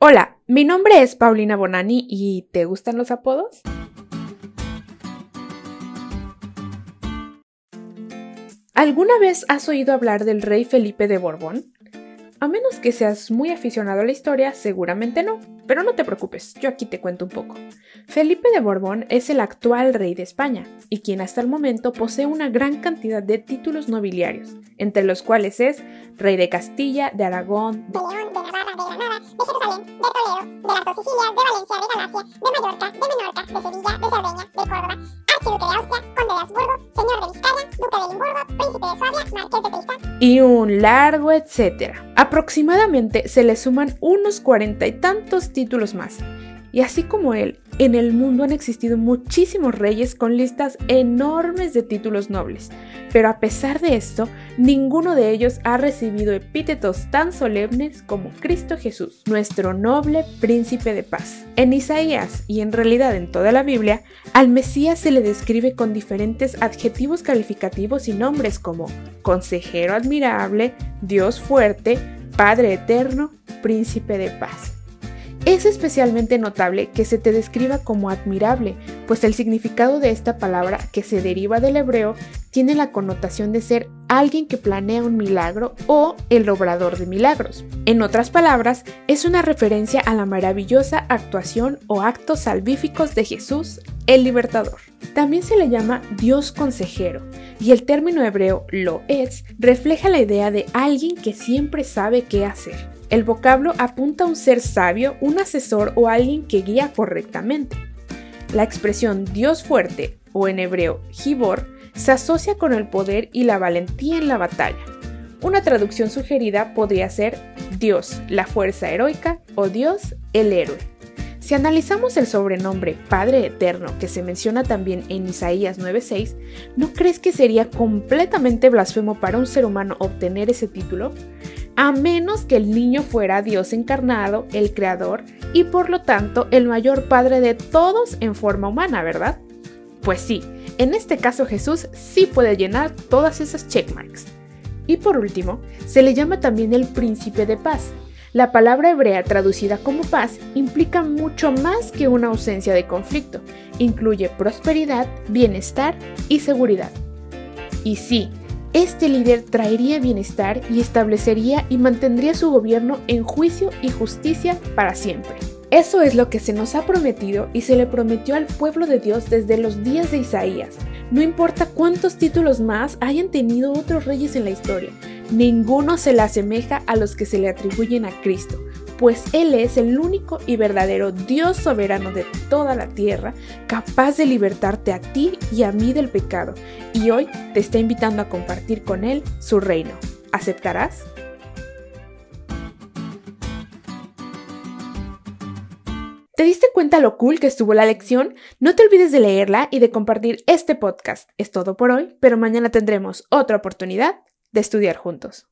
Hola, mi nombre es Paulina Bonani y ¿te gustan los apodos? ¿Alguna vez has oído hablar del rey Felipe de Borbón? A menos que seas muy aficionado a la historia, seguramente no, pero no te preocupes, yo aquí te cuento un poco. Felipe de Borbón es el actual rey de España y quien hasta el momento posee una gran cantidad de títulos nobiliarios, entre los cuales es rey de Castilla, de Aragón, de León, de Navarra, de Granada, de Jerusalén, de Toledo, de las dos Sicilias, de Valencia, de Galacia, de Mallorca, de Menorca, de Sevilla, de Cerdeña, de Córdoba, archiduque de Austria, conde de Habsburgo, señor de Vizcaya, duque de Limburgo, príncipe de Suabia, marqués de Tristán y un largo etcétera. Aproximadamente se le suman unos cuarenta y tantos títulos más. Y así como él, en el mundo han existido muchísimos reyes con listas enormes de títulos nobles, pero a pesar de esto, ninguno de ellos ha recibido epítetos tan solemnes como Cristo Jesús, nuestro noble príncipe de paz. En Isaías y en realidad en toda la Biblia, al Mesías se le describe con diferentes adjetivos calificativos y nombres como consejero admirable, Dios fuerte, Padre eterno, príncipe de paz. Es especialmente notable que se te describa como admirable, pues el significado de esta palabra, que se deriva del hebreo, tiene la connotación de ser alguien que planea un milagro o el obrador de milagros. En otras palabras, es una referencia a la maravillosa actuación o actos salvíficos de Jesús, el libertador. También se le llama Dios consejero, y el término hebreo lo es refleja la idea de alguien que siempre sabe qué hacer. El vocablo apunta a un ser sabio, un asesor o alguien que guía correctamente. La expresión Dios fuerte, o en hebreo Gibor, se asocia con el poder y la valentía en la batalla. Una traducción sugerida podría ser Dios, la fuerza heroica, o Dios, el héroe. Si analizamos el sobrenombre Padre Eterno que se menciona también en Isaías 9:6, ¿no crees que sería completamente blasfemo para un ser humano obtener ese título? A menos que el niño fuera Dios encarnado, el creador, y por lo tanto el mayor padre de todos en forma humana, ¿verdad? Pues sí, en este caso Jesús sí puede llenar todas esas checkmarks. Y por último, se le llama también el príncipe de paz. La palabra hebrea traducida como paz implica mucho más que una ausencia de conflicto, incluye prosperidad, bienestar y seguridad. Y sí, este líder traería bienestar y establecería y mantendría su gobierno en juicio y justicia para siempre. Eso es lo que se nos ha prometido y se le prometió al pueblo de Dios desde los días de Isaías. No importa cuántos títulos más hayan tenido otros reyes en la historia, ninguno se le asemeja a los que se le atribuyen a Cristo, pues Él es el único y verdadero Dios soberano de toda la tierra, capaz de libertarte a ti y a mí del pecado, y hoy te está invitando a compartir con Él su reino. ¿Aceptarás? ¿Te diste cuenta lo cool que estuvo la lección? No te olvides de leerla y de compartir este podcast. Es todo por hoy, pero mañana tendremos otra oportunidad de estudiar juntos.